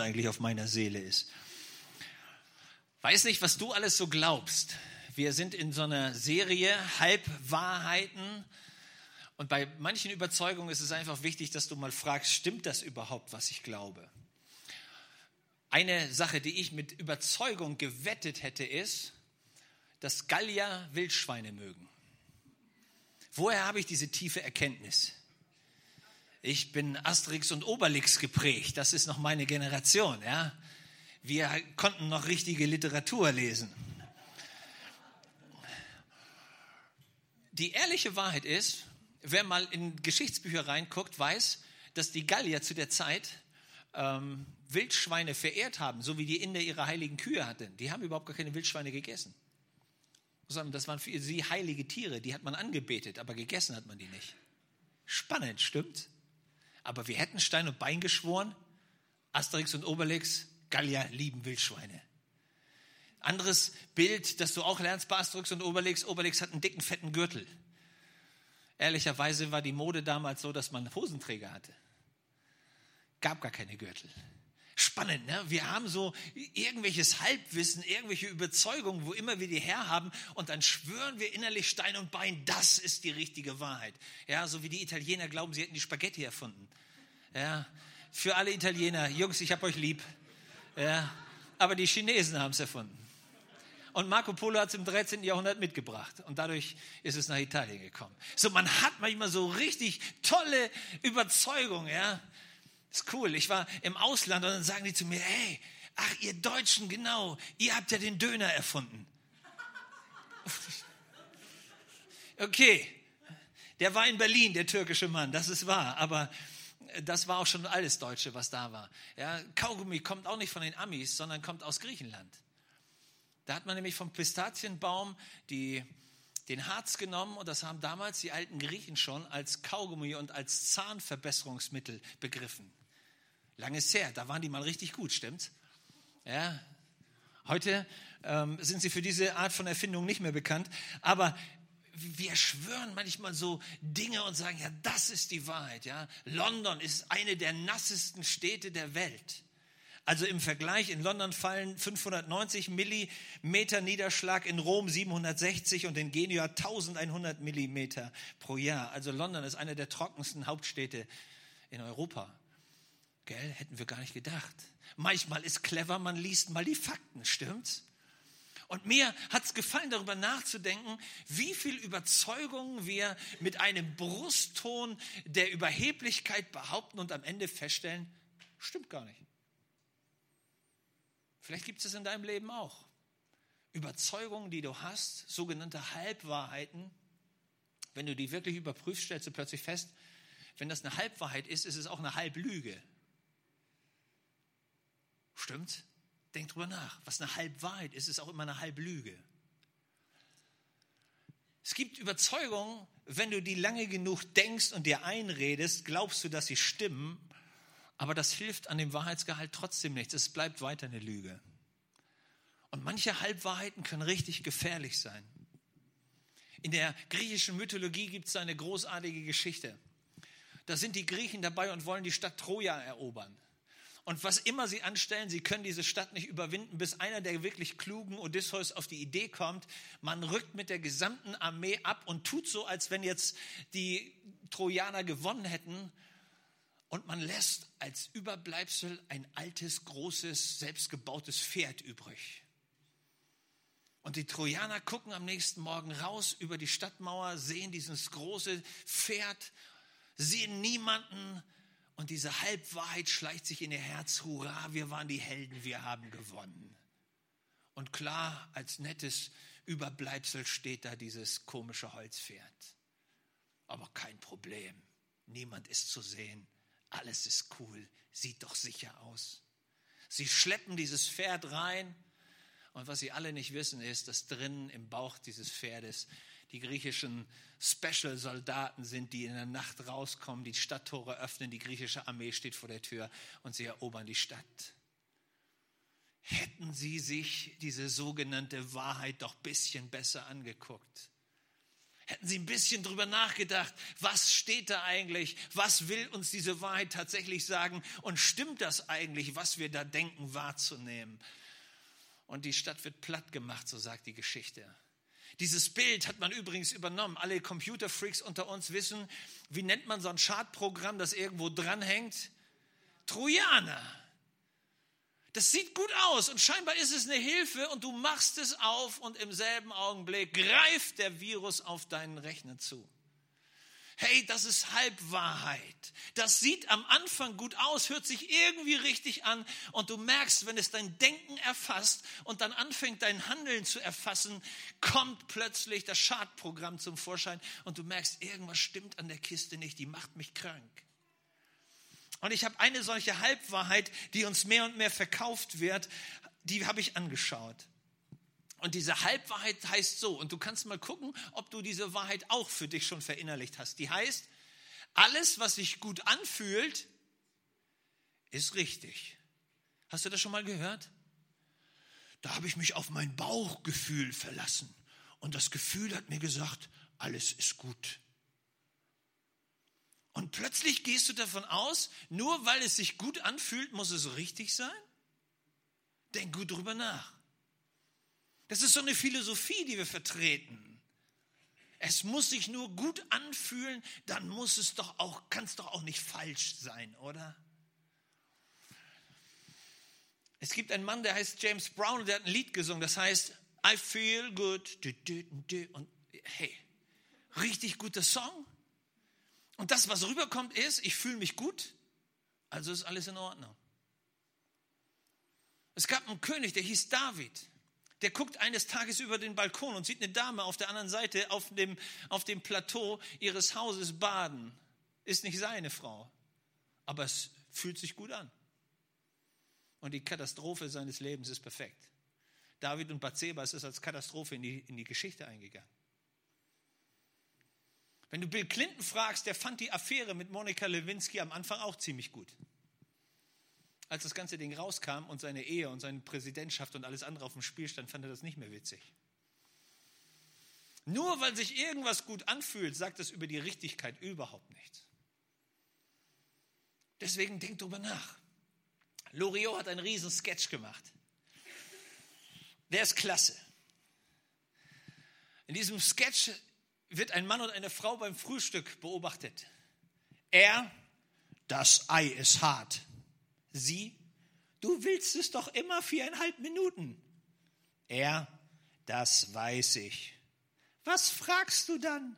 eigentlich auf meiner Seele ist. Weiß nicht, was du alles so glaubst. Wir sind in so einer Serie Halbwahrheiten. Und bei manchen Überzeugungen ist es einfach wichtig, dass du mal fragst, stimmt das überhaupt, was ich glaube? Eine Sache, die ich mit Überzeugung gewettet hätte, ist, dass Gallier Wildschweine mögen. Woher habe ich diese tiefe Erkenntnis? Ich bin Asterix und Obelix geprägt. Das ist noch meine Generation. Ja? Wir konnten noch richtige Literatur lesen. Die ehrliche Wahrheit ist, wer mal in Geschichtsbücher reinguckt, weiß, dass die Gallier zu der Zeit ähm, Wildschweine verehrt haben, so wie die Inder ihre heiligen Kühe hatten. Die haben überhaupt gar keine Wildschweine gegessen. Das waren für sie heilige Tiere, die hat man angebetet, aber gegessen hat man die nicht. Spannend, stimmt? Aber wir hätten Stein und Bein geschworen, Asterix und Obelix, Gallier lieben Wildschweine. Anderes Bild, das du auch lernst bei Asterix und Obelix, Obelix hat einen dicken, fetten Gürtel. Ehrlicherweise war die Mode damals so, dass man Hosenträger hatte. Gab gar keine Gürtel. Spannend, ne? Wir haben so irgendwelches Halbwissen, irgendwelche Überzeugungen, wo immer wir die herhaben und dann schwören wir innerlich Stein und Bein, das ist die richtige Wahrheit. Ja, so wie die Italiener glauben, sie hätten die Spaghetti erfunden. Ja, für alle Italiener, Jungs, ich hab euch lieb. Ja, aber die Chinesen haben es erfunden. Und Marco Polo hat es im 13. Jahrhundert mitgebracht. Und dadurch ist es nach Italien gekommen. So, man hat manchmal so richtig tolle Überzeugungen, ja. Ist cool. Ich war im Ausland und dann sagen die zu mir, hey, ach, ihr Deutschen, genau, ihr habt ja den Döner erfunden. Okay, der war in Berlin, der türkische Mann, das ist wahr, aber das war auch schon alles Deutsche, was da war. Ja, Kaugummi kommt auch nicht von den Amis, sondern kommt aus Griechenland. Da hat man nämlich vom Pistazienbaum die, den Harz genommen und das haben damals die alten Griechen schon als Kaugummi und als Zahnverbesserungsmittel begriffen. Lange ist her, da waren die mal richtig gut, stimmt's? Ja. Heute ähm, sind sie für diese Art von Erfindung nicht mehr bekannt, aber wir schwören manchmal so Dinge und sagen, ja, das ist die Wahrheit, ja. London ist eine der nassesten Städte der Welt. Also im Vergleich, in London fallen 590 Millimeter Niederschlag, in Rom 760 und in Genua 1100 Millimeter pro Jahr. Also London ist eine der trockensten Hauptstädte in Europa. Gell, hätten wir gar nicht gedacht. Manchmal ist clever, man liest mal die Fakten, stimmt's? Und mir hat es gefallen, darüber nachzudenken, wie viel Überzeugungen wir mit einem Brustton der Überheblichkeit behaupten und am Ende feststellen, stimmt gar nicht. Vielleicht gibt es in deinem Leben auch. Überzeugungen, die du hast, sogenannte Halbwahrheiten. Wenn du die wirklich überprüfst, stellst du plötzlich fest, wenn das eine Halbwahrheit ist, ist es auch eine Halblüge. Stimmt? Denk drüber nach. Was eine Halbwahrheit ist, ist auch immer eine Halblüge. Es gibt Überzeugungen, wenn du die lange genug denkst und dir einredest, glaubst du, dass sie stimmen, aber das hilft an dem Wahrheitsgehalt trotzdem nichts. Es bleibt weiter eine Lüge. Und manche Halbwahrheiten können richtig gefährlich sein. In der griechischen Mythologie gibt es eine großartige Geschichte. Da sind die Griechen dabei und wollen die Stadt Troja erobern. Und was immer sie anstellen, sie können diese Stadt nicht überwinden, bis einer der wirklich klugen Odysseus auf die Idee kommt, man rückt mit der gesamten Armee ab und tut so, als wenn jetzt die Trojaner gewonnen hätten. Und man lässt als Überbleibsel ein altes, großes, selbstgebautes Pferd übrig. Und die Trojaner gucken am nächsten Morgen raus über die Stadtmauer, sehen dieses große Pferd, sehen niemanden, und diese Halbwahrheit schleicht sich in ihr Herz. Hurra, wir waren die Helden, wir haben gewonnen. Und klar, als nettes Überbleibsel steht da dieses komische Holzpferd. Aber kein Problem. Niemand ist zu sehen. Alles ist cool. Sieht doch sicher aus. Sie schleppen dieses Pferd rein. Und was sie alle nicht wissen, ist, dass drinnen im Bauch dieses Pferdes die griechischen Special-Soldaten sind, die in der Nacht rauskommen, die Stadttore öffnen, die griechische Armee steht vor der Tür und sie erobern die Stadt. Hätten sie sich diese sogenannte Wahrheit doch ein bisschen besser angeguckt. Hätten sie ein bisschen drüber nachgedacht, was steht da eigentlich? Was will uns diese Wahrheit tatsächlich sagen? Und stimmt das eigentlich, was wir da denken wahrzunehmen? Und die Stadt wird platt gemacht, so sagt die Geschichte. Dieses Bild hat man übrigens übernommen. Alle Computerfreaks unter uns wissen, wie nennt man so ein Chartprogramm, das irgendwo dranhängt? Trojaner. Das sieht gut aus und scheinbar ist es eine Hilfe und du machst es auf und im selben Augenblick greift der Virus auf deinen Rechner zu. Hey, das ist Halbwahrheit. Das sieht am Anfang gut aus, hört sich irgendwie richtig an und du merkst, wenn es dein Denken erfasst und dann anfängt dein Handeln zu erfassen, kommt plötzlich das Schadprogramm zum Vorschein und du merkst, irgendwas stimmt an der Kiste nicht, die macht mich krank. Und ich habe eine solche Halbwahrheit, die uns mehr und mehr verkauft wird, die habe ich angeschaut. Und diese Halbwahrheit heißt so, und du kannst mal gucken, ob du diese Wahrheit auch für dich schon verinnerlicht hast. Die heißt, alles, was sich gut anfühlt, ist richtig. Hast du das schon mal gehört? Da habe ich mich auf mein Bauchgefühl verlassen. Und das Gefühl hat mir gesagt, alles ist gut. Und plötzlich gehst du davon aus, nur weil es sich gut anfühlt, muss es richtig sein? Denk gut drüber nach. Das ist so eine Philosophie, die wir vertreten. Es muss sich nur gut anfühlen, dann muss es doch auch, kann es doch auch nicht falsch sein, oder? Es gibt einen Mann, der heißt James Brown und der hat ein Lied gesungen, das heißt I feel good. Und hey, richtig guter Song. Und das, was rüberkommt, ist, ich fühle mich gut, also ist alles in Ordnung. Es gab einen König, der hieß David. Der guckt eines Tages über den Balkon und sieht eine Dame auf der anderen Seite auf dem, auf dem Plateau ihres Hauses baden. Ist nicht seine Frau, aber es fühlt sich gut an. Und die Katastrophe seines Lebens ist perfekt. David und Bathseba ist als Katastrophe in die, in die Geschichte eingegangen. Wenn du Bill Clinton fragst, der fand die Affäre mit Monika Lewinsky am Anfang auch ziemlich gut. Als das ganze Ding rauskam und seine Ehe und seine Präsidentschaft und alles andere auf dem Spiel stand, fand er das nicht mehr witzig. Nur weil sich irgendwas gut anfühlt, sagt es über die Richtigkeit überhaupt nichts. Deswegen denk drüber nach. Loriot hat einen riesen Sketch gemacht. Der ist klasse. In diesem Sketch wird ein Mann und eine Frau beim Frühstück beobachtet. Er, das Ei ist hart. Sie, du willst es doch immer viereinhalb Minuten. Er, das weiß ich. Was fragst du dann?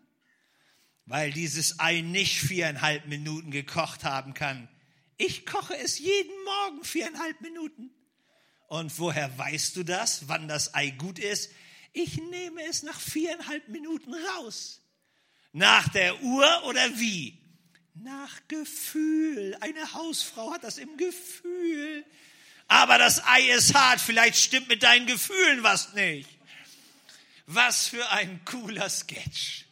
Weil dieses Ei nicht viereinhalb Minuten gekocht haben kann. Ich koche es jeden Morgen viereinhalb Minuten. Und woher weißt du das, wann das Ei gut ist? Ich nehme es nach viereinhalb Minuten raus. Nach der Uhr oder wie? Nach Gefühl. Eine Hausfrau hat das im Gefühl. Aber das Ei ist hart. Vielleicht stimmt mit deinen Gefühlen was nicht. Was für ein cooler Sketch,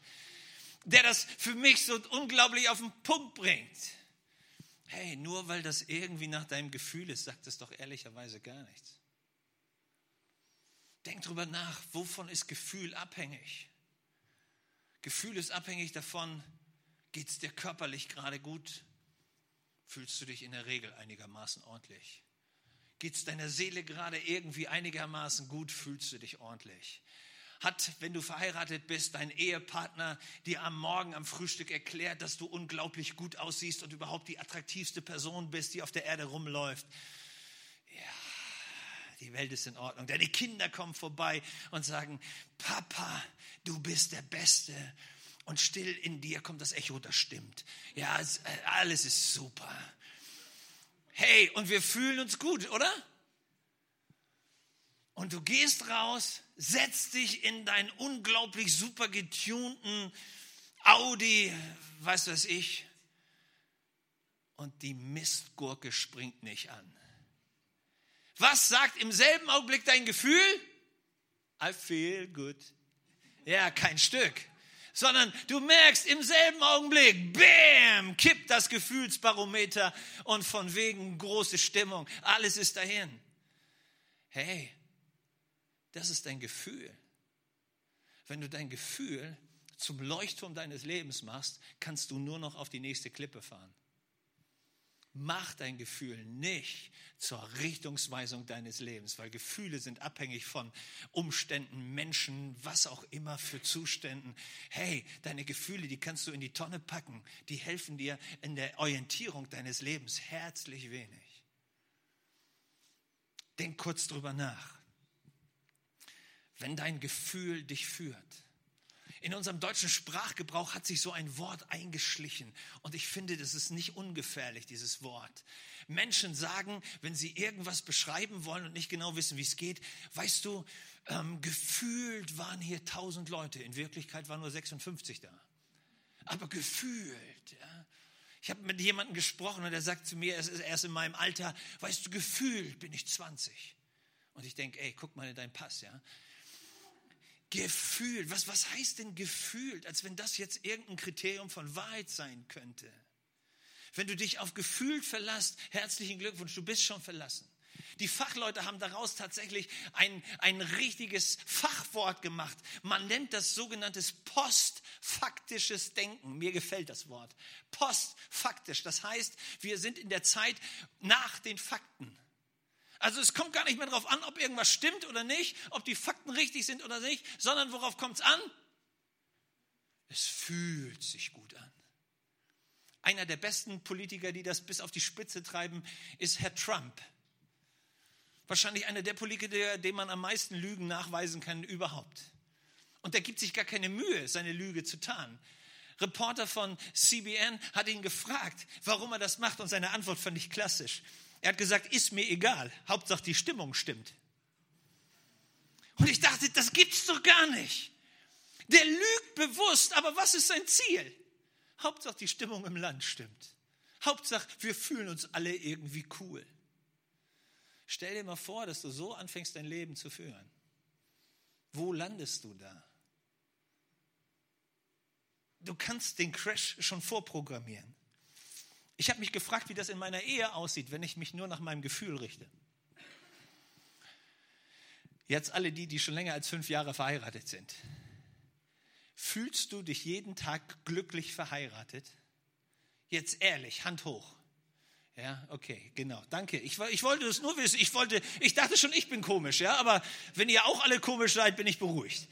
der das für mich so unglaublich auf den Punkt bringt. Hey, nur weil das irgendwie nach deinem Gefühl ist, sagt es doch ehrlicherweise gar nichts. Denk drüber nach, wovon ist Gefühl abhängig? Gefühl ist abhängig davon, geht es dir körperlich gerade gut? Fühlst du dich in der Regel einigermaßen ordentlich? Geht es deiner Seele gerade irgendwie einigermaßen gut? Fühlst du dich ordentlich? Hat, wenn du verheiratet bist, dein Ehepartner dir am Morgen am Frühstück erklärt, dass du unglaublich gut aussiehst und überhaupt die attraktivste Person bist, die auf der Erde rumläuft? Die Welt ist in Ordnung. Deine Kinder kommen vorbei und sagen, Papa, du bist der Beste. Und still in dir kommt das Echo, das stimmt. Ja, äh, alles ist super. Hey, und wir fühlen uns gut, oder? Und du gehst raus, setzt dich in deinen unglaublich super getunten Audi, was weiß ich, und die Mistgurke springt nicht an. Was sagt im selben Augenblick dein Gefühl? I feel good. Ja, kein Stück. Sondern du merkst im selben Augenblick, bam, kippt das Gefühlsbarometer und von wegen große Stimmung. Alles ist dahin. Hey, das ist dein Gefühl. Wenn du dein Gefühl zum Leuchtturm deines Lebens machst, kannst du nur noch auf die nächste Klippe fahren. Mach dein Gefühl nicht zur Richtungsweisung deines Lebens, weil Gefühle sind abhängig von Umständen, Menschen, was auch immer für Zuständen. Hey, deine Gefühle, die kannst du in die Tonne packen. Die helfen dir in der Orientierung deines Lebens herzlich wenig. Denk kurz drüber nach. Wenn dein Gefühl dich führt, in unserem deutschen Sprachgebrauch hat sich so ein Wort eingeschlichen. Und ich finde, das ist nicht ungefährlich, dieses Wort. Menschen sagen, wenn sie irgendwas beschreiben wollen und nicht genau wissen, wie es geht, weißt du, ähm, gefühlt waren hier tausend Leute. In Wirklichkeit waren nur 56 da. Aber gefühlt, ja. Ich habe mit jemandem gesprochen und er sagt zu mir, er ist erst in meinem Alter, weißt du, gefühlt bin ich 20. Und ich denke, ey, guck mal in deinen Pass, ja. Gefühlt, was, was heißt denn gefühlt, als wenn das jetzt irgendein Kriterium von Wahrheit sein könnte? Wenn du dich auf gefühlt verlässt, herzlichen Glückwunsch, du bist schon verlassen. Die Fachleute haben daraus tatsächlich ein, ein richtiges Fachwort gemacht. Man nennt das sogenanntes postfaktisches Denken. Mir gefällt das Wort. Postfaktisch. Das heißt, wir sind in der Zeit nach den Fakten. Also es kommt gar nicht mehr darauf an, ob irgendwas stimmt oder nicht, ob die Fakten richtig sind oder nicht, sondern worauf kommt es an? Es fühlt sich gut an. Einer der besten Politiker, die das bis auf die Spitze treiben, ist Herr Trump. Wahrscheinlich einer der Politiker, dem man am meisten Lügen nachweisen kann überhaupt. Und der gibt sich gar keine Mühe, seine Lüge zu tarnen. Reporter von CBN hat ihn gefragt, warum er das macht und seine Antwort fand ich klassisch. Er hat gesagt, ist mir egal, Hauptsache die Stimmung stimmt. Und ich dachte, das gibt's doch gar nicht. Der lügt bewusst, aber was ist sein Ziel? Hauptsache die Stimmung im Land stimmt. Hauptsache wir fühlen uns alle irgendwie cool. Stell dir mal vor, dass du so anfängst, dein Leben zu führen. Wo landest du da? Du kannst den Crash schon vorprogrammieren. Ich habe mich gefragt, wie das in meiner Ehe aussieht, wenn ich mich nur nach meinem Gefühl richte. Jetzt alle die, die schon länger als fünf Jahre verheiratet sind. Fühlst du dich jeden Tag glücklich verheiratet? Jetzt ehrlich, Hand hoch. Ja, okay, genau. Danke. Ich, ich wollte das nur wissen. Ich wollte, ich dachte schon, ich bin komisch, ja, aber wenn ihr auch alle komisch seid, bin ich beruhigt.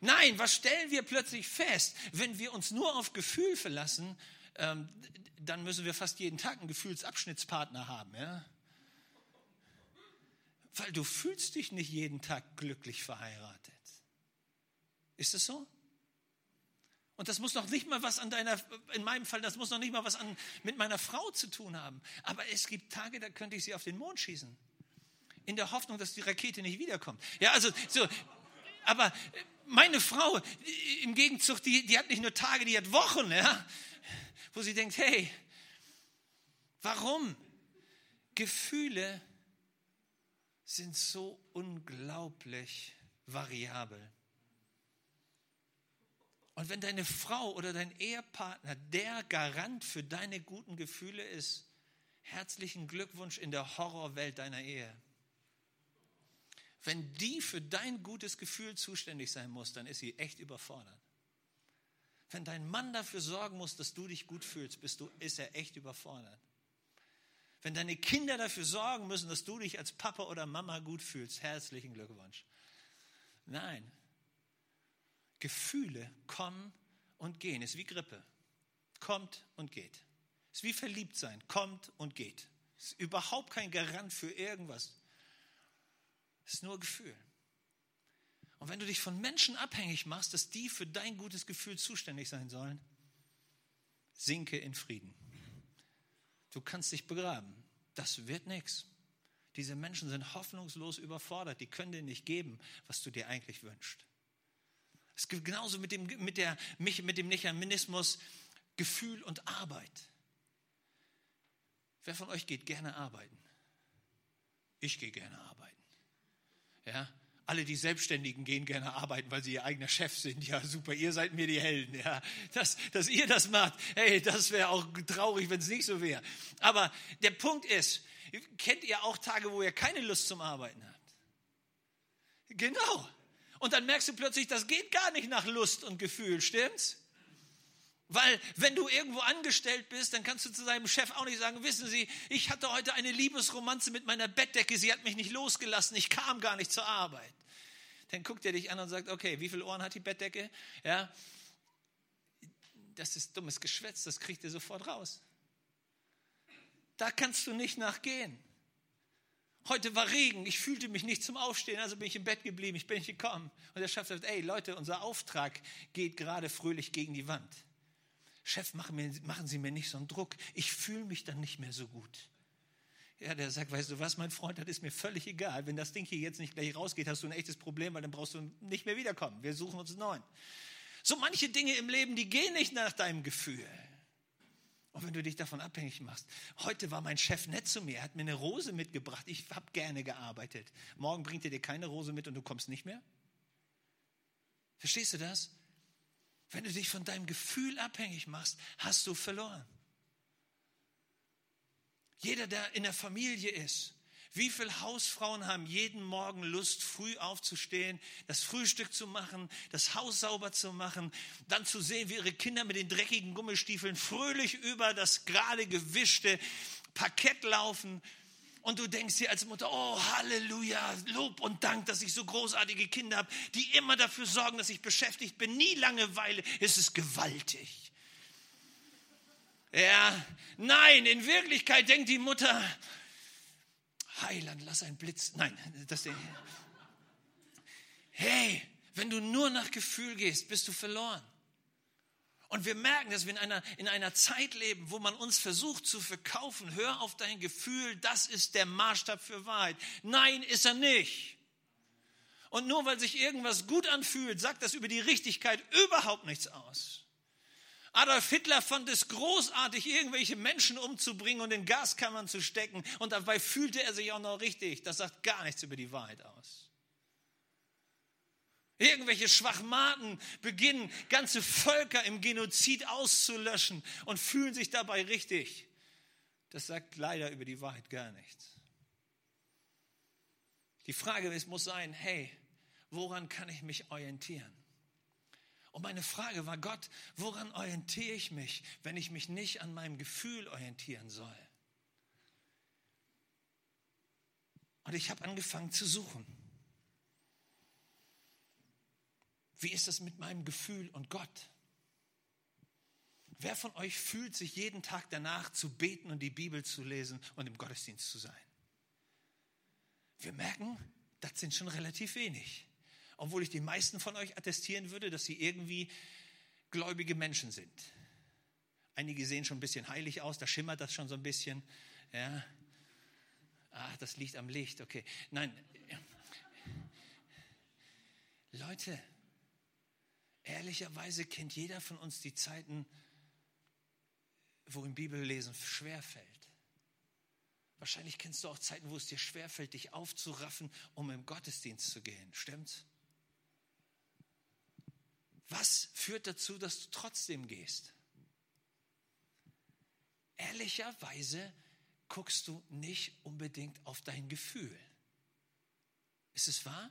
Nein, was stellen wir plötzlich fest? Wenn wir uns nur auf Gefühl verlassen, ähm, dann müssen wir fast jeden Tag einen Gefühlsabschnittspartner haben, ja? Weil du fühlst dich nicht jeden Tag glücklich verheiratet. Ist es so? Und das muss noch nicht mal was an deiner, in meinem Fall, das muss noch nicht mal was an, mit meiner Frau zu tun haben. Aber es gibt Tage, da könnte ich sie auf den Mond schießen. In der Hoffnung, dass die Rakete nicht wiederkommt. Ja, also, so. Aber meine Frau, im Gegenzug, die, die hat nicht nur Tage, die hat Wochen, ja, wo sie denkt, hey, warum? Gefühle sind so unglaublich variabel. Und wenn deine Frau oder dein Ehepartner der Garant für deine guten Gefühle ist, herzlichen Glückwunsch in der Horrorwelt deiner Ehe. Wenn die für dein gutes Gefühl zuständig sein muss, dann ist sie echt überfordert. Wenn dein Mann dafür sorgen muss, dass du dich gut fühlst, bist du, ist er echt überfordert. Wenn deine Kinder dafür sorgen müssen, dass du dich als Papa oder Mama gut fühlst, herzlichen Glückwunsch. Nein, Gefühle kommen und gehen. Es ist wie Grippe. Kommt und geht. Es ist wie verliebt sein. Kommt und geht. Es ist überhaupt kein Garant für irgendwas. Es ist nur Gefühl. Und wenn du dich von Menschen abhängig machst, dass die für dein gutes Gefühl zuständig sein sollen, sinke in Frieden. Du kannst dich begraben. Das wird nichts. Diese Menschen sind hoffnungslos überfordert. Die können dir nicht geben, was du dir eigentlich wünschst. Es gibt genauso mit dem, mit, der, mit dem Mechanismus Gefühl und Arbeit. Wer von euch geht gerne arbeiten? Ich gehe gerne arbeiten. Ja, alle die Selbstständigen gehen gerne arbeiten, weil sie ihr eigener Chef sind. Ja, super, ihr seid mir die Helden. Ja, dass, dass ihr das macht, hey, das wäre auch traurig, wenn es nicht so wäre. Aber der Punkt ist, kennt ihr auch Tage, wo ihr keine Lust zum Arbeiten habt? Genau. Und dann merkst du plötzlich, das geht gar nicht nach Lust und Gefühl, stimmt's? Weil wenn du irgendwo angestellt bist, dann kannst du zu deinem Chef auch nicht sagen, wissen Sie, ich hatte heute eine Liebesromanze mit meiner Bettdecke, sie hat mich nicht losgelassen, ich kam gar nicht zur Arbeit. Dann guckt er dich an und sagt, okay, wie viele Ohren hat die Bettdecke? Ja, das ist dummes Geschwätz, das kriegt ihr sofort raus. Da kannst du nicht nachgehen. Heute war Regen, ich fühlte mich nicht zum Aufstehen, also bin ich im Bett geblieben, ich bin nicht gekommen. Und der Chef sagt, ey Leute, unser Auftrag geht gerade fröhlich gegen die Wand. Chef, machen, Sie mir nicht so einen Druck, ich fühle mich dann nicht mehr so gut. Ja, der sagt, weißt du was, mein Freund, das ist mir völlig egal. Wenn das Ding hier jetzt nicht gleich rausgeht, hast du ein echtes Problem, weil dann brauchst du nicht mehr wiederkommen. Wir suchen uns einen neuen. So manche Dinge im Leben, die gehen nicht nach deinem Gefühl. Und wenn du dich davon abhängig machst, heute war mein Chef nett zu mir, er hat mir eine Rose mitgebracht, ich habe gerne gearbeitet. Morgen bringt er dir keine Rose mit und du kommst nicht mehr? Verstehst du das? Wenn du dich von deinem Gefühl abhängig machst, hast du verloren. Jeder, der in der Familie ist, wie viele Hausfrauen haben jeden Morgen Lust, früh aufzustehen, das Frühstück zu machen, das Haus sauber zu machen, dann zu sehen, wie ihre Kinder mit den dreckigen Gummistiefeln fröhlich über das gerade gewischte Parkett laufen. Und du denkst dir als Mutter, oh Halleluja, Lob und Dank, dass ich so großartige Kinder habe, die immer dafür sorgen, dass ich beschäftigt bin, nie Langeweile. Es ist gewaltig. Ja, nein, in Wirklichkeit denkt die Mutter, Heiland, lass ein Blitz. Nein, das Ding. Hey, wenn du nur nach Gefühl gehst, bist du verloren. Und wir merken, dass wir in einer, in einer Zeit leben, wo man uns versucht zu verkaufen, hör auf dein Gefühl, das ist der Maßstab für Wahrheit. Nein, ist er nicht. Und nur weil sich irgendwas gut anfühlt, sagt das über die Richtigkeit überhaupt nichts aus. Adolf Hitler fand es großartig, irgendwelche Menschen umzubringen und in Gaskammern zu stecken. Und dabei fühlte er sich auch noch richtig. Das sagt gar nichts über die Wahrheit aus. Irgendwelche Schwachmaten beginnen, ganze Völker im Genozid auszulöschen und fühlen sich dabei richtig. Das sagt leider über die Wahrheit gar nichts. Die Frage muss sein, hey, woran kann ich mich orientieren? Und meine Frage war, Gott, woran orientiere ich mich, wenn ich mich nicht an meinem Gefühl orientieren soll? Und ich habe angefangen zu suchen. Wie ist es mit meinem Gefühl und Gott? Wer von euch fühlt sich jeden Tag danach zu beten und die Bibel zu lesen und im Gottesdienst zu sein? Wir merken, das sind schon relativ wenig obwohl ich die meisten von euch attestieren würde, dass sie irgendwie gläubige Menschen sind. Einige sehen schon ein bisschen heilig aus, da schimmert das schon so ein bisschen. Ja. Ah, das liegt am Licht, okay. Nein. Leute, ehrlicherweise kennt jeder von uns die Zeiten, wo im Bibellesen schwerfällt. Wahrscheinlich kennst du auch Zeiten, wo es dir schwerfällt, dich aufzuraffen, um im Gottesdienst zu gehen. Stimmt's? Was führt dazu, dass du trotzdem gehst? Ehrlicherweise guckst du nicht unbedingt auf dein Gefühl. Ist es wahr?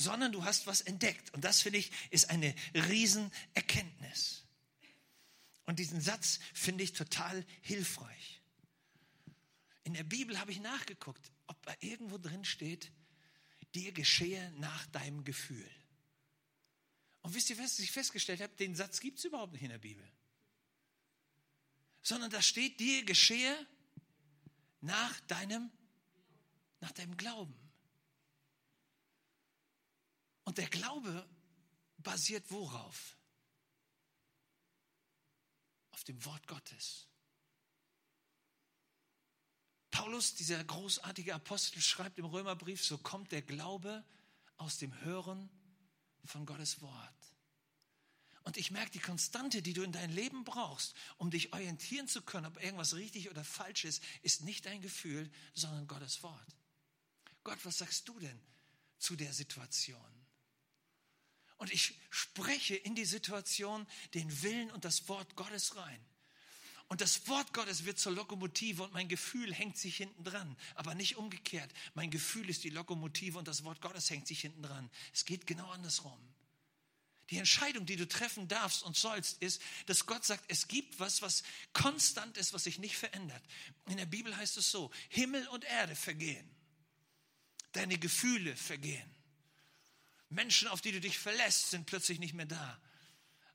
Sondern du hast was entdeckt. Und das finde ich ist eine Riesenerkenntnis. Und diesen Satz finde ich total hilfreich. In der Bibel habe ich nachgeguckt, ob da irgendwo drin steht, dir geschehe nach deinem Gefühl. Und wisst ihr, was ich festgestellt habe? Den Satz gibt es überhaupt nicht in der Bibel. Sondern da steht, dir geschehe nach deinem, nach deinem Glauben. Und der Glaube basiert worauf? Auf dem Wort Gottes. Paulus, dieser großartige Apostel, schreibt im Römerbrief, so kommt der Glaube aus dem Hören von Gottes Wort. Und ich merke, die Konstante, die du in dein Leben brauchst, um dich orientieren zu können, ob irgendwas richtig oder falsch ist, ist nicht dein Gefühl, sondern Gottes Wort. Gott, was sagst du denn zu der Situation? Und ich spreche in die Situation den Willen und das Wort Gottes rein. Und das Wort Gottes wird zur Lokomotive und mein Gefühl hängt sich hinten dran. Aber nicht umgekehrt. Mein Gefühl ist die Lokomotive und das Wort Gottes hängt sich hinten dran. Es geht genau andersrum. Die Entscheidung, die du treffen darfst und sollst, ist, dass Gott sagt, es gibt was, was konstant ist, was sich nicht verändert. In der Bibel heißt es so, Himmel und Erde vergehen. Deine Gefühle vergehen. Menschen, auf die du dich verlässt, sind plötzlich nicht mehr da.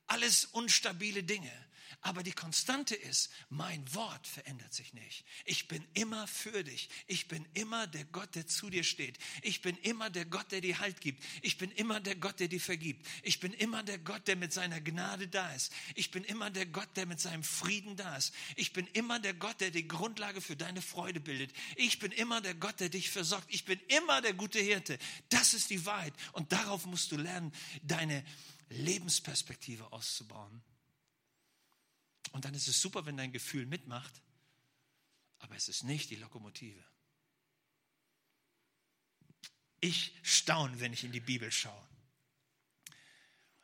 Alles unstabile Dinge. Aber die Konstante ist, mein Wort verändert sich nicht. Ich bin immer für dich. Ich bin immer der Gott, der zu dir steht. Ich bin immer der Gott, der dir Halt gibt. Ich bin immer der Gott, der dir vergibt. Ich bin immer der Gott, der mit seiner Gnade da ist. Ich bin immer der Gott, der mit seinem Frieden da ist. Ich bin immer der Gott, der die Grundlage für deine Freude bildet. Ich bin immer der Gott, der dich versorgt. Ich bin immer der gute Hirte. Das ist die Wahrheit. Und darauf musst du lernen, deine Lebensperspektive auszubauen. Und dann ist es super, wenn dein Gefühl mitmacht, aber es ist nicht die Lokomotive. Ich staune, wenn ich in die Bibel schaue.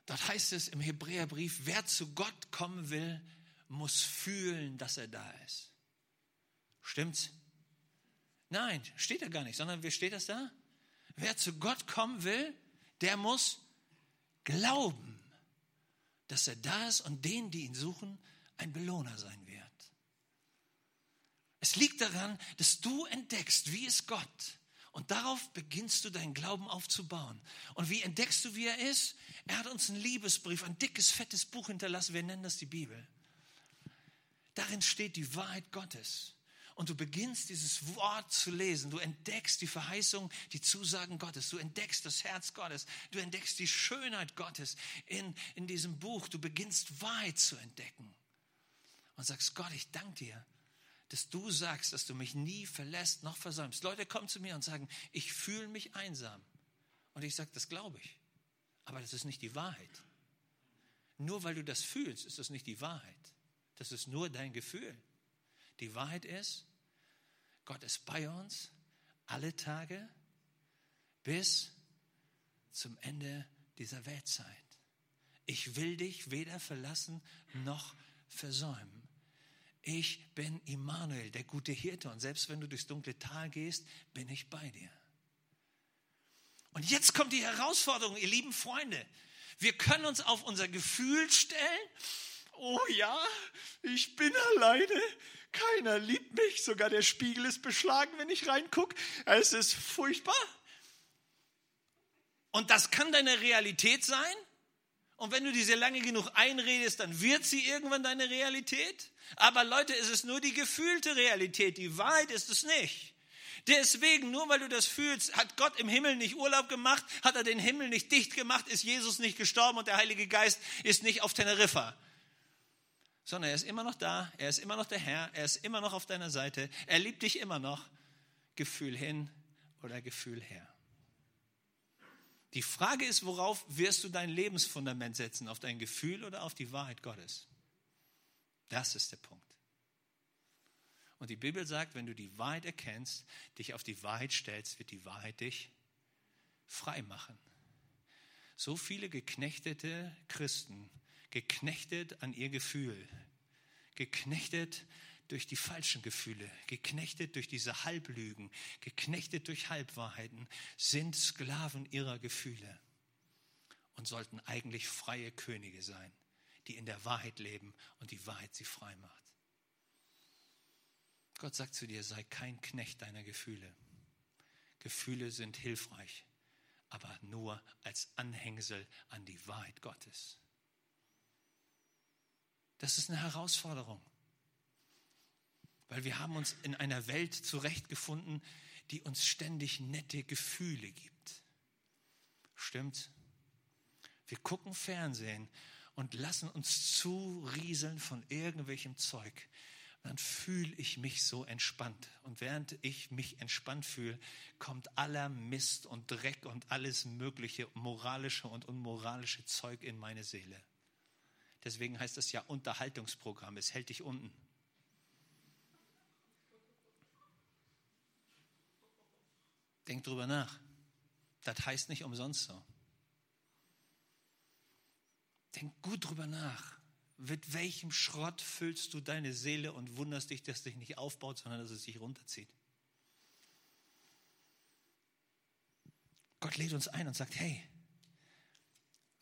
Dort heißt es im Hebräerbrief, wer zu Gott kommen will, muss fühlen, dass er da ist. Stimmt's? Nein, steht da gar nicht, sondern wie steht das da? Wer zu Gott kommen will, der muss glauben, dass er da ist und denen, die ihn suchen, ein Belohner sein wird. Es liegt daran, dass du entdeckst, wie ist Gott. Und darauf beginnst du deinen Glauben aufzubauen. Und wie entdeckst du, wie er ist? Er hat uns einen Liebesbrief, ein dickes, fettes Buch hinterlassen. Wir nennen das die Bibel. Darin steht die Wahrheit Gottes. Und du beginnst dieses Wort zu lesen. Du entdeckst die Verheißung, die Zusagen Gottes. Du entdeckst das Herz Gottes. Du entdeckst die Schönheit Gottes in, in diesem Buch. Du beginnst Wahrheit zu entdecken und sagst, Gott, ich danke dir, dass du sagst, dass du mich nie verlässt noch versäumst. Leute kommen zu mir und sagen, ich fühle mich einsam. Und ich sage, das glaube ich. Aber das ist nicht die Wahrheit. Nur weil du das fühlst, ist das nicht die Wahrheit. Das ist nur dein Gefühl. Die Wahrheit ist, Gott ist bei uns alle Tage bis zum Ende dieser Weltzeit. Ich will dich weder verlassen noch versäumen. Ich bin Immanuel, der gute Hirte. Und selbst wenn du durchs dunkle Tal gehst, bin ich bei dir. Und jetzt kommt die Herausforderung, ihr lieben Freunde. Wir können uns auf unser Gefühl stellen. Oh ja, ich bin alleine. Keiner liebt mich. Sogar der Spiegel ist beschlagen, wenn ich reingucke. Es ist furchtbar. Und das kann deine Realität sein. Und wenn du diese lange genug einredest, dann wird sie irgendwann deine Realität. Aber Leute, es ist nur die gefühlte Realität. Die Wahrheit ist es nicht. Deswegen, nur weil du das fühlst, hat Gott im Himmel nicht Urlaub gemacht, hat er den Himmel nicht dicht gemacht, ist Jesus nicht gestorben und der Heilige Geist ist nicht auf Teneriffa. Sondern er ist immer noch da, er ist immer noch der Herr, er ist immer noch auf deiner Seite, er liebt dich immer noch. Gefühl hin oder Gefühl her. Die Frage ist, worauf wirst du dein Lebensfundament setzen? Auf dein Gefühl oder auf die Wahrheit Gottes? Das ist der Punkt. Und die Bibel sagt, wenn du die Wahrheit erkennst, dich auf die Wahrheit stellst, wird die Wahrheit dich frei machen. So viele geknechtete Christen, geknechtet an ihr Gefühl, geknechtet durch die falschen Gefühle, geknechtet durch diese Halblügen, geknechtet durch Halbwahrheiten, sind Sklaven ihrer Gefühle und sollten eigentlich freie Könige sein, die in der Wahrheit leben und die Wahrheit sie frei macht. Gott sagt zu dir, sei kein Knecht deiner Gefühle. Gefühle sind hilfreich, aber nur als Anhängsel an die Wahrheit Gottes. Das ist eine Herausforderung weil wir haben uns in einer Welt zurechtgefunden, die uns ständig nette Gefühle gibt. Stimmt? Wir gucken Fernsehen und lassen uns zurieseln von irgendwelchem Zeug. dann fühle ich mich so entspannt. Und während ich mich entspannt fühle, kommt aller Mist und Dreck und alles mögliche moralische und unmoralische Zeug in meine Seele. Deswegen heißt das ja Unterhaltungsprogramm. Es hält dich unten. Denk drüber nach. Das heißt nicht umsonst so. Denk gut drüber nach. Mit welchem Schrott füllst du deine Seele und wunderst dich, dass es dich nicht aufbaut, sondern dass es dich runterzieht? Gott lädt uns ein und sagt, hey,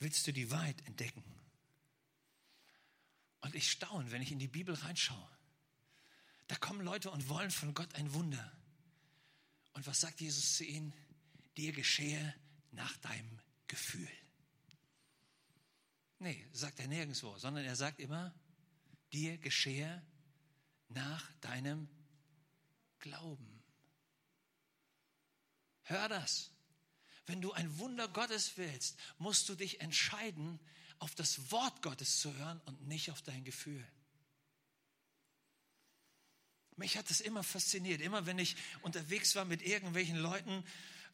willst du die Wahrheit entdecken? Und ich staune, wenn ich in die Bibel reinschaue. Da kommen Leute und wollen von Gott ein Wunder. Und was sagt Jesus zu ihnen? Dir geschehe nach deinem Gefühl. Nee, sagt er nirgendwo, sondern er sagt immer, dir geschehe nach deinem Glauben. Hör das. Wenn du ein Wunder Gottes willst, musst du dich entscheiden, auf das Wort Gottes zu hören und nicht auf dein Gefühl. Mich hat es immer fasziniert. Immer wenn ich unterwegs war mit irgendwelchen Leuten,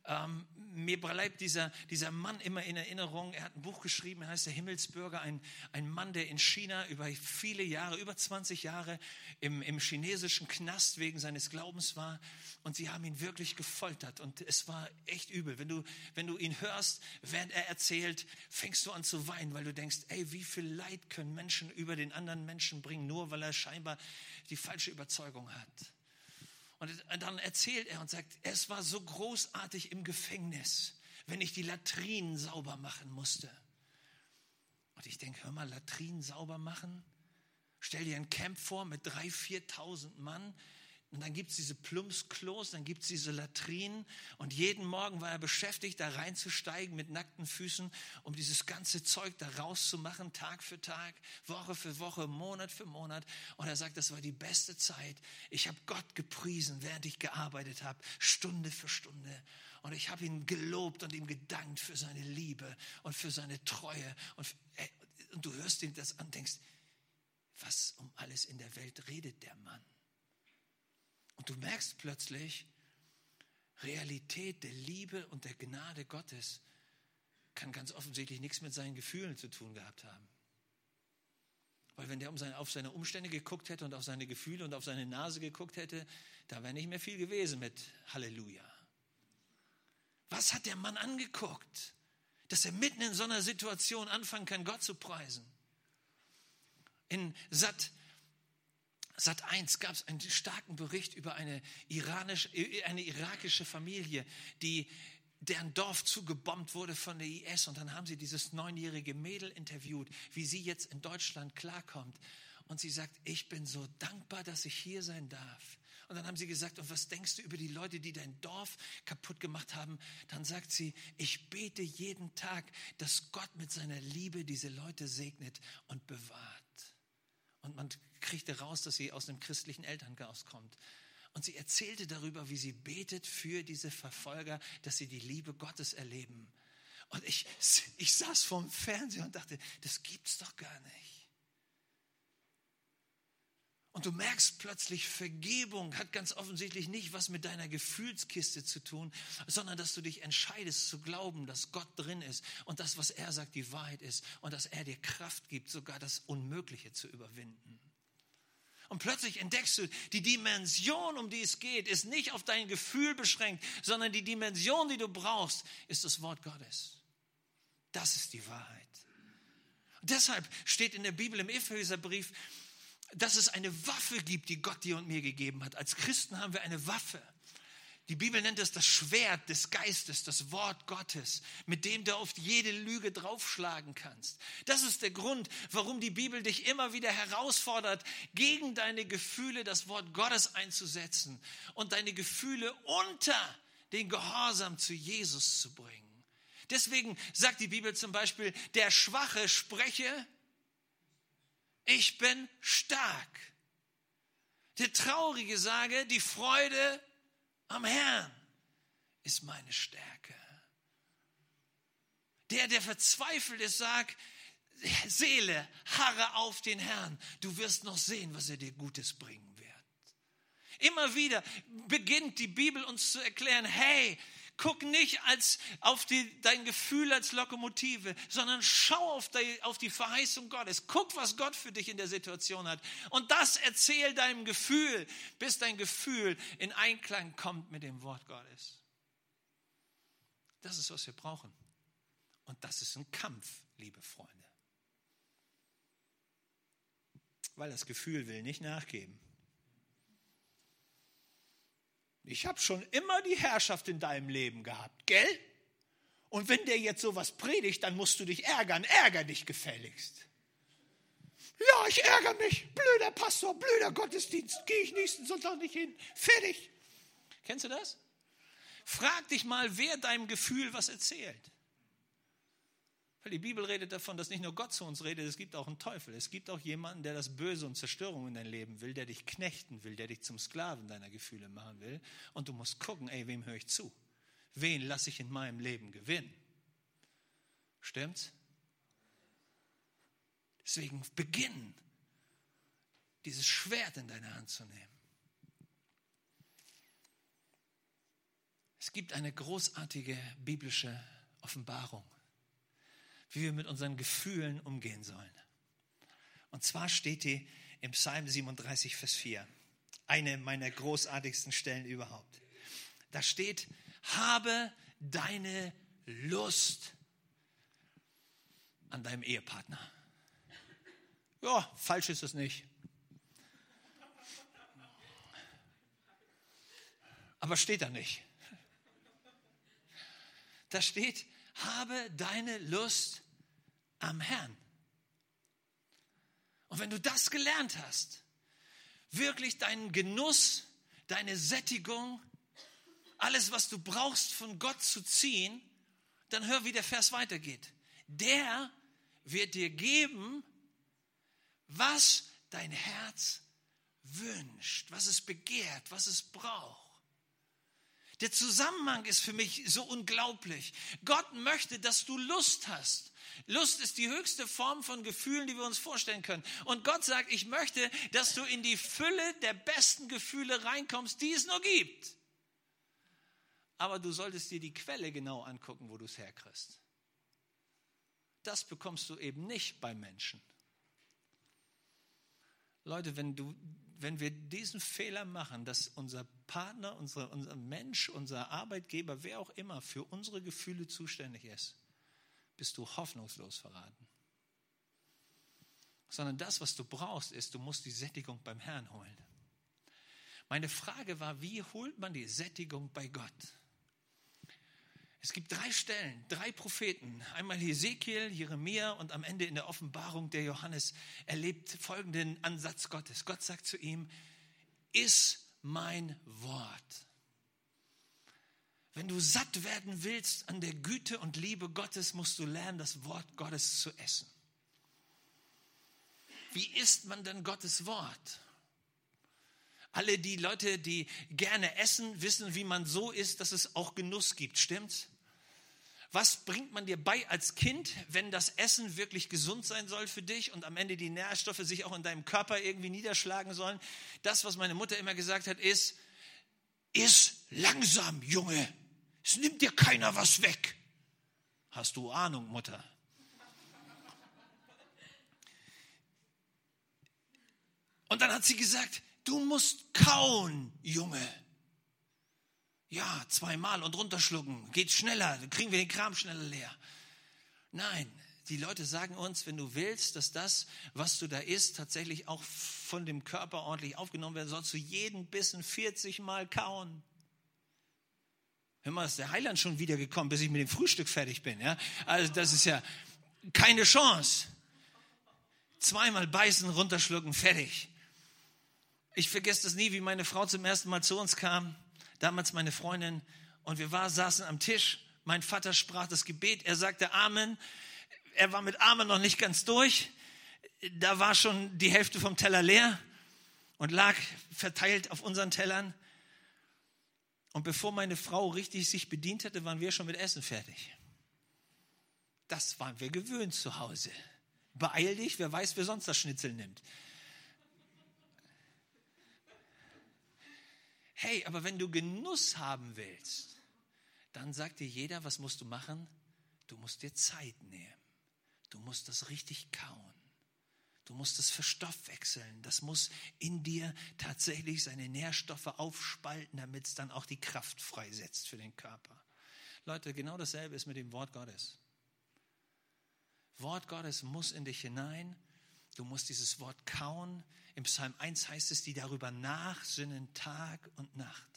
ähm, mir bleibt dieser, dieser Mann immer in Erinnerung. Er hat ein Buch geschrieben, er heißt Der Himmelsbürger, ein, ein Mann, der in China über viele Jahre, über 20 Jahre im, im chinesischen Knast wegen seines Glaubens war. Und sie haben ihn wirklich gefoltert. Und es war echt übel. Wenn du, wenn du ihn hörst, während er erzählt, fängst du an zu weinen, weil du denkst, ey, wie viel Leid können Menschen über den anderen Menschen bringen, nur weil er scheinbar die falsche Überzeugung hat. Und dann erzählt er und sagt, es war so großartig im Gefängnis, wenn ich die Latrinen sauber machen musste. Und ich denke, hör mal, Latrinen sauber machen? Stell dir ein Camp vor mit 3.000, 4.000 Mann, und dann gibt es diese Plumpsklos, dann gibt es diese Latrinen. Und jeden Morgen war er beschäftigt, da reinzusteigen mit nackten Füßen, um dieses ganze Zeug da rauszumachen, Tag für Tag, Woche für Woche, Monat für Monat. Und er sagt, das war die beste Zeit. Ich habe Gott gepriesen, während ich gearbeitet habe, Stunde für Stunde. Und ich habe ihn gelobt und ihm gedankt für seine Liebe und für seine Treue. Und, und du hörst ihm das an und denkst, was um alles in der Welt redet der Mann? Und du merkst plötzlich, Realität der Liebe und der Gnade Gottes kann ganz offensichtlich nichts mit seinen Gefühlen zu tun gehabt haben. Weil wenn der um seine, auf seine Umstände geguckt hätte und auf seine Gefühle und auf seine Nase geguckt hätte, da wäre nicht mehr viel gewesen mit Halleluja. Was hat der Mann angeguckt, dass er mitten in so einer Situation anfangen kann, Gott zu preisen? In Sat Sat 1 gab es einen starken Bericht über eine, iranische, eine irakische Familie, die deren Dorf zugebombt wurde von der IS. Und dann haben sie dieses neunjährige Mädel interviewt, wie sie jetzt in Deutschland klarkommt. Und sie sagt, ich bin so dankbar, dass ich hier sein darf. Und dann haben sie gesagt, und was denkst du über die Leute, die dein Dorf kaputt gemacht haben? Dann sagt sie, ich bete jeden Tag, dass Gott mit seiner Liebe diese Leute segnet und bewahrt. Und man kriegte raus, dass sie aus einem christlichen Elternhaus kommt. Und sie erzählte darüber, wie sie betet für diese Verfolger, dass sie die Liebe Gottes erleben. Und ich, ich saß vorm Fernseher und dachte, das gibt's doch gar nicht. Und du merkst plötzlich, Vergebung hat ganz offensichtlich nicht was mit deiner Gefühlskiste zu tun, sondern dass du dich entscheidest zu glauben, dass Gott drin ist und das, was er sagt, die Wahrheit ist und dass er dir Kraft gibt, sogar das Unmögliche zu überwinden. Und plötzlich entdeckst du, die Dimension, um die es geht, ist nicht auf dein Gefühl beschränkt, sondern die Dimension, die du brauchst, ist das Wort Gottes. Das ist die Wahrheit. Und deshalb steht in der Bibel im Epheserbrief, dass es eine Waffe gibt, die Gott dir und mir gegeben hat. Als Christen haben wir eine Waffe. Die Bibel nennt es das Schwert des Geistes, das Wort Gottes, mit dem du auf jede Lüge draufschlagen kannst. Das ist der Grund, warum die Bibel dich immer wieder herausfordert, gegen deine Gefühle das Wort Gottes einzusetzen und deine Gefühle unter den Gehorsam zu Jesus zu bringen. Deswegen sagt die Bibel zum Beispiel, der Schwache spreche, ich bin stark. Der Traurige sage, die Freude am Herrn ist meine Stärke. Der, der verzweifelt ist, sagt, Seele, harre auf den Herrn. Du wirst noch sehen, was er dir Gutes bringen wird. Immer wieder beginnt die Bibel uns zu erklären, hey, Guck nicht als auf die, dein Gefühl als Lokomotive, sondern schau auf die, auf die Verheißung Gottes. Guck, was Gott für dich in der Situation hat. Und das erzähl deinem Gefühl, bis dein Gefühl in Einklang kommt mit dem Wort Gottes. Das ist, was wir brauchen. Und das ist ein Kampf, liebe Freunde. Weil das Gefühl will nicht nachgeben. Ich habe schon immer die Herrschaft in deinem Leben gehabt, gell? Und wenn der jetzt sowas predigt, dann musst du dich ärgern. Ärger dich gefälligst. Ja, ich ärgere mich. Blöder Pastor, blöder Gottesdienst. Gehe ich nächsten Sonntag nicht hin. Fertig. Kennst du das? Frag dich mal, wer deinem Gefühl was erzählt. Weil die Bibel redet davon, dass nicht nur Gott zu uns redet, es gibt auch einen Teufel. Es gibt auch jemanden, der das Böse und Zerstörung in dein Leben will, der dich knechten will, der dich zum Sklaven deiner Gefühle machen will. Und du musst gucken, ey, wem höre ich zu? Wen lasse ich in meinem Leben gewinnen? Stimmt's? Deswegen beginn, dieses Schwert in deine Hand zu nehmen. Es gibt eine großartige biblische Offenbarung wie wir mit unseren Gefühlen umgehen sollen. Und zwar steht die im Psalm 37, Vers 4. Eine meiner großartigsten Stellen überhaupt. Da steht, habe deine Lust an deinem Ehepartner. Ja, falsch ist es nicht. Aber steht da nicht. Da steht, habe deine Lust am Herrn. Und wenn du das gelernt hast, wirklich deinen Genuss, deine Sättigung, alles, was du brauchst, von Gott zu ziehen, dann hör, wie der Vers weitergeht. Der wird dir geben, was dein Herz wünscht, was es begehrt, was es braucht. Der Zusammenhang ist für mich so unglaublich. Gott möchte, dass du Lust hast. Lust ist die höchste Form von Gefühlen, die wir uns vorstellen können. Und Gott sagt, ich möchte, dass du in die Fülle der besten Gefühle reinkommst, die es nur gibt. Aber du solltest dir die Quelle genau angucken, wo du es herkriegst. Das bekommst du eben nicht bei Menschen. Leute, wenn, du, wenn wir diesen Fehler machen, dass unser Partner, unser, unser Mensch, unser Arbeitgeber, wer auch immer für unsere Gefühle zuständig ist, bist du hoffnungslos verraten. Sondern das, was du brauchst, ist, du musst die Sättigung beim Herrn holen. Meine Frage war, wie holt man die Sättigung bei Gott? Es gibt drei Stellen, drei Propheten. Einmal Hesekiel, Jeremia und am Ende in der Offenbarung der Johannes erlebt folgenden Ansatz Gottes. Gott sagt zu ihm, iss mein Wort. Wenn du satt werden willst an der Güte und Liebe Gottes, musst du lernen, das Wort Gottes zu essen. Wie isst man denn Gottes Wort? Alle die Leute, die gerne essen, wissen, wie man so isst, dass es auch Genuss gibt. Stimmt's? Was bringt man dir bei als Kind, wenn das Essen wirklich gesund sein soll für dich und am Ende die Nährstoffe sich auch in deinem Körper irgendwie niederschlagen sollen? Das, was meine Mutter immer gesagt hat, ist, iss langsam, Junge. Es nimmt dir keiner was weg. Hast du Ahnung, Mutter? Und dann hat sie gesagt, du musst kauen, Junge. Ja, zweimal und runterschlucken. Geht schneller, kriegen wir den Kram schneller leer. Nein, die Leute sagen uns, wenn du willst, dass das, was du da isst, tatsächlich auch von dem Körper ordentlich aufgenommen werden, sollst du jeden Bissen 40 Mal kauen. Hör mal, ist der Heiland schon wiedergekommen, bis ich mit dem Frühstück fertig bin. Ja? Also das ist ja keine Chance. Zweimal beißen, runterschlucken, fertig. Ich vergesse das nie, wie meine Frau zum ersten Mal zu uns kam, damals meine Freundin, und wir war, saßen am Tisch. Mein Vater sprach das Gebet, er sagte Amen. Er war mit Amen noch nicht ganz durch. Da war schon die Hälfte vom Teller leer und lag verteilt auf unseren Tellern. Und bevor meine Frau richtig sich bedient hatte, waren wir schon mit Essen fertig. Das waren wir gewöhnt zu Hause. Beeil dich, wer weiß, wer sonst das Schnitzel nimmt. Hey, aber wenn du Genuss haben willst, dann sagt dir jeder, was musst du machen? Du musst dir Zeit nehmen. Du musst das richtig kauen. Du musst es verstoffwechseln. Das muss in dir tatsächlich seine Nährstoffe aufspalten, damit es dann auch die Kraft freisetzt für den Körper. Leute, genau dasselbe ist mit dem Wort Gottes. Wort Gottes muss in dich hinein Du musst dieses Wort kauen. Im Psalm 1 heißt es, die darüber nachsinnen Tag und Nacht.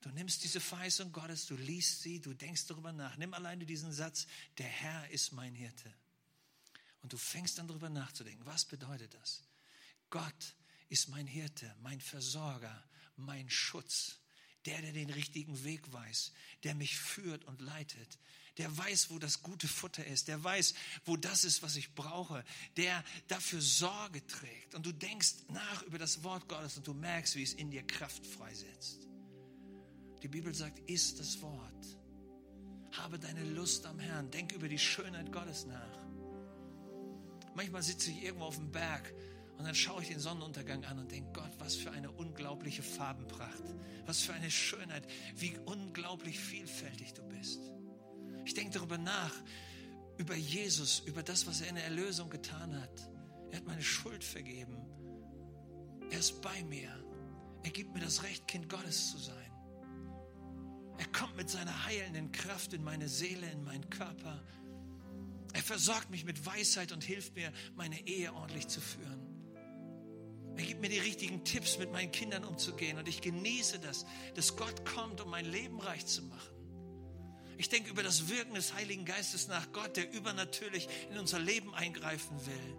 Du nimmst diese Verheißung Gottes, du liest sie, du denkst darüber nach. Nimm alleine diesen Satz, der Herr ist mein Hirte. Und du fängst an darüber nachzudenken. Was bedeutet das? Gott ist mein Hirte, mein Versorger, mein Schutz, der, der den richtigen Weg weiß, der mich führt und leitet, der weiß, wo das gute Futter ist, der weiß, wo das ist, was ich brauche, der dafür Sorge trägt. Und du denkst nach über das Wort Gottes und du merkst, wie es in dir Kraft freisetzt. Die Bibel sagt, isst das Wort. Habe deine Lust am Herrn. Denk über die Schönheit Gottes nach. Manchmal sitze ich irgendwo auf dem Berg und dann schaue ich den Sonnenuntergang an und denke, Gott, was für eine unglaubliche Farbenpracht, was für eine Schönheit, wie unglaublich vielfältig du bist. Ich denke darüber nach, über Jesus, über das, was er in der Erlösung getan hat. Er hat meine Schuld vergeben. Er ist bei mir. Er gibt mir das Recht, Kind Gottes zu sein. Er kommt mit seiner heilenden Kraft in meine Seele, in meinen Körper. Er versorgt mich mit Weisheit und hilft mir, meine Ehe ordentlich zu führen. Er gibt mir die richtigen Tipps, mit meinen Kindern umzugehen. Und ich genieße das, dass Gott kommt, um mein Leben reich zu machen. Ich denke über das Wirken des Heiligen Geistes nach Gott, der übernatürlich in unser Leben eingreifen will.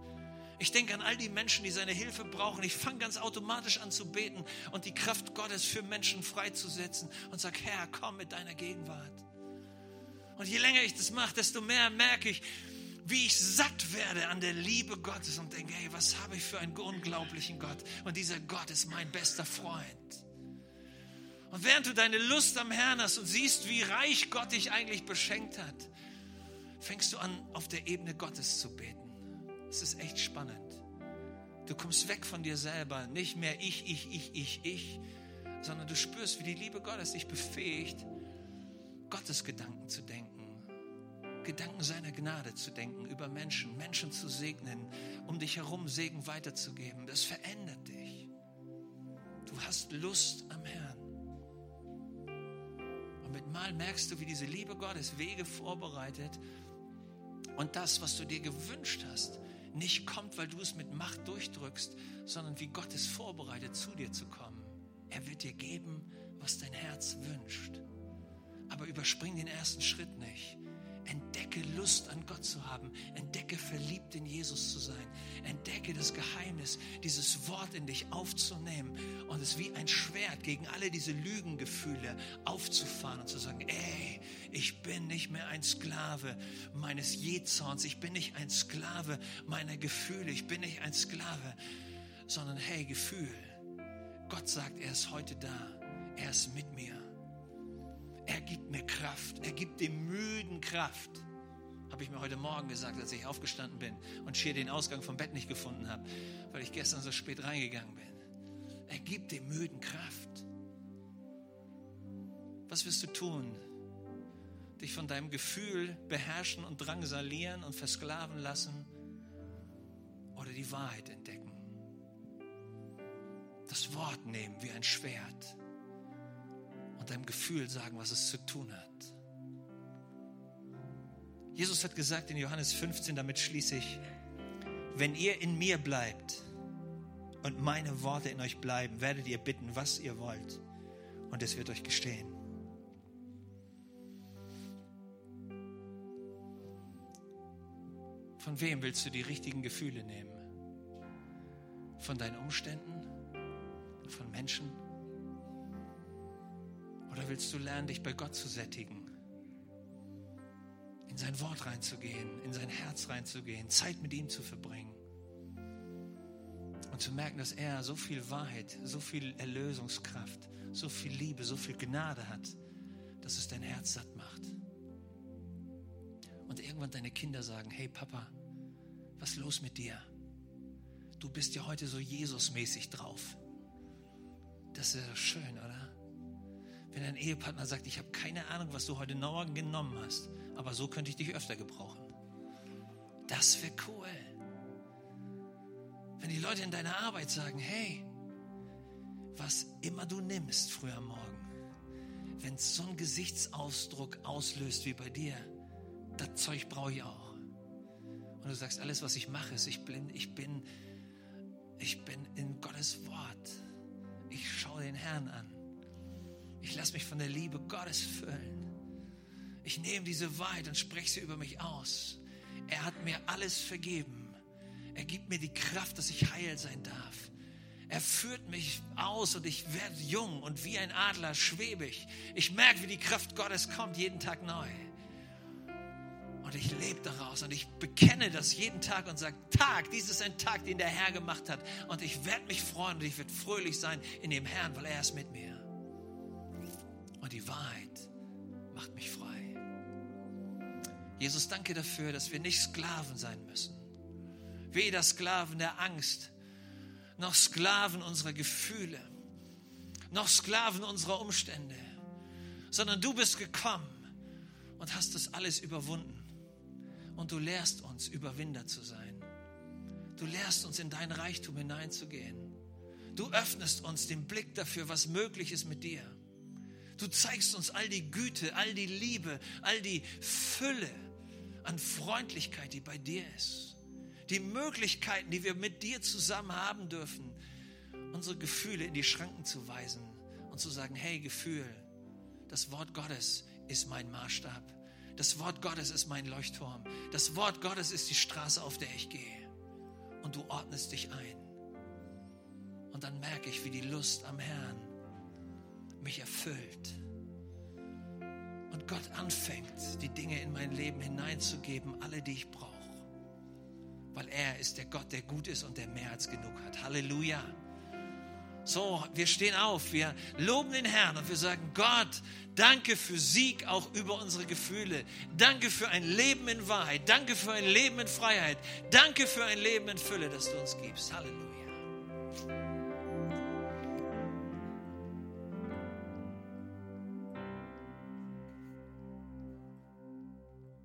Ich denke an all die Menschen, die seine Hilfe brauchen. Ich fange ganz automatisch an zu beten und die Kraft Gottes für Menschen freizusetzen und sage, Herr, komm mit deiner Gegenwart. Und je länger ich das mache, desto mehr merke ich, wie ich satt werde an der Liebe Gottes und denke, hey, was habe ich für einen unglaublichen Gott? Und dieser Gott ist mein bester Freund. Und während du deine Lust am Herrn hast und siehst, wie reich Gott dich eigentlich beschenkt hat, fängst du an, auf der Ebene Gottes zu beten. Es ist echt spannend. Du kommst weg von dir selber, nicht mehr ich, ich, ich, ich, ich, sondern du spürst, wie die Liebe Gottes dich befähigt, Gottes Gedanken zu denken, Gedanken seiner Gnade zu denken über Menschen, Menschen zu segnen, um dich herum Segen weiterzugeben. Das verändert dich. Du hast Lust am Herrn. Und mit Mal merkst du, wie diese Liebe Gottes Wege vorbereitet und das, was du dir gewünscht hast, nicht kommt, weil du es mit Macht durchdrückst, sondern wie Gott es vorbereitet, zu dir zu kommen. Er wird dir geben, was dein Herz wünscht. Aber überspring den ersten Schritt nicht. Entdecke Lust an Gott zu haben. Entdecke verliebt in Jesus zu sein. Entdecke das Geheimnis, dieses Wort in dich aufzunehmen und es wie ein Schwert gegen alle diese Lügengefühle aufzufahren und zu sagen, ey, ich bin nicht mehr ein Sklave meines Jezorns. Ich bin nicht ein Sklave meiner Gefühle. Ich bin nicht ein Sklave, sondern hey, Gefühl. Gott sagt, er ist heute da. Er ist mit mir. Er gibt mir Kraft. Er gibt dem Müden Kraft. Habe ich mir heute Morgen gesagt, als ich aufgestanden bin und schier den Ausgang vom Bett nicht gefunden habe, weil ich gestern so spät reingegangen bin. Er gibt dem Müden Kraft. Was wirst du tun? Dich von deinem Gefühl beherrschen und drangsalieren und versklaven lassen oder die Wahrheit entdecken? Das Wort nehmen wie ein Schwert deinem Gefühl sagen, was es zu tun hat. Jesus hat gesagt in Johannes 15, damit schließe ich, wenn ihr in mir bleibt und meine Worte in euch bleiben, werdet ihr bitten, was ihr wollt und es wird euch gestehen. Von wem willst du die richtigen Gefühle nehmen? Von deinen Umständen? Von Menschen? Oder willst du lernen, dich bei Gott zu sättigen? In sein Wort reinzugehen, in sein Herz reinzugehen, Zeit mit ihm zu verbringen. Und zu merken, dass er so viel Wahrheit, so viel Erlösungskraft, so viel Liebe, so viel Gnade hat, dass es dein Herz satt macht. Und irgendwann deine Kinder sagen, hey Papa, was ist los mit dir? Du bist ja heute so Jesusmäßig drauf. Das ist ja schön, oder? Wenn dein Ehepartner sagt, ich habe keine Ahnung, was du heute Morgen genommen hast, aber so könnte ich dich öfter gebrauchen. Das wäre cool. Wenn die Leute in deiner Arbeit sagen, hey, was immer du nimmst früh am Morgen, wenn es so einen Gesichtsausdruck auslöst wie bei dir, das Zeug brauche ich auch. Und du sagst, alles, was ich mache, ist, ich bin, ich bin, ich bin in Gottes Wort. Ich schaue den Herrn an. Ich lasse mich von der Liebe Gottes füllen. Ich nehme diese Wahrheit und spreche sie über mich aus. Er hat mir alles vergeben. Er gibt mir die Kraft, dass ich heil sein darf. Er führt mich aus und ich werde jung und wie ein Adler schwebe ich. Ich merke, wie die Kraft Gottes kommt jeden Tag neu. Und ich lebe daraus und ich bekenne das jeden Tag und sage, Tag, dies ist ein Tag, den der Herr gemacht hat. Und ich werde mich freuen und ich werde fröhlich sein in dem Herrn, weil er ist mit mir. Und die Wahrheit macht mich frei. Jesus, danke dafür, dass wir nicht Sklaven sein müssen. Weder Sklaven der Angst, noch Sklaven unserer Gefühle, noch Sklaven unserer Umstände, sondern du bist gekommen und hast das alles überwunden. Und du lehrst uns, Überwinder zu sein. Du lehrst uns, in dein Reichtum hineinzugehen. Du öffnest uns den Blick dafür, was möglich ist mit dir. Du zeigst uns all die Güte, all die Liebe, all die Fülle an Freundlichkeit, die bei dir ist. Die Möglichkeiten, die wir mit dir zusammen haben dürfen, unsere Gefühle in die Schranken zu weisen und zu sagen, hey Gefühl, das Wort Gottes ist mein Maßstab. Das Wort Gottes ist mein Leuchtturm. Das Wort Gottes ist die Straße, auf der ich gehe. Und du ordnest dich ein. Und dann merke ich, wie die Lust am Herrn mich erfüllt. Und Gott anfängt, die Dinge in mein Leben hineinzugeben, alle, die ich brauche. Weil er ist der Gott, der gut ist und der mehr als genug hat. Halleluja. So, wir stehen auf, wir loben den Herrn und wir sagen, Gott, danke für Sieg auch über unsere Gefühle. Danke für ein Leben in Wahrheit. Danke für ein Leben in Freiheit. Danke für ein Leben in Fülle, das du uns gibst. Halleluja.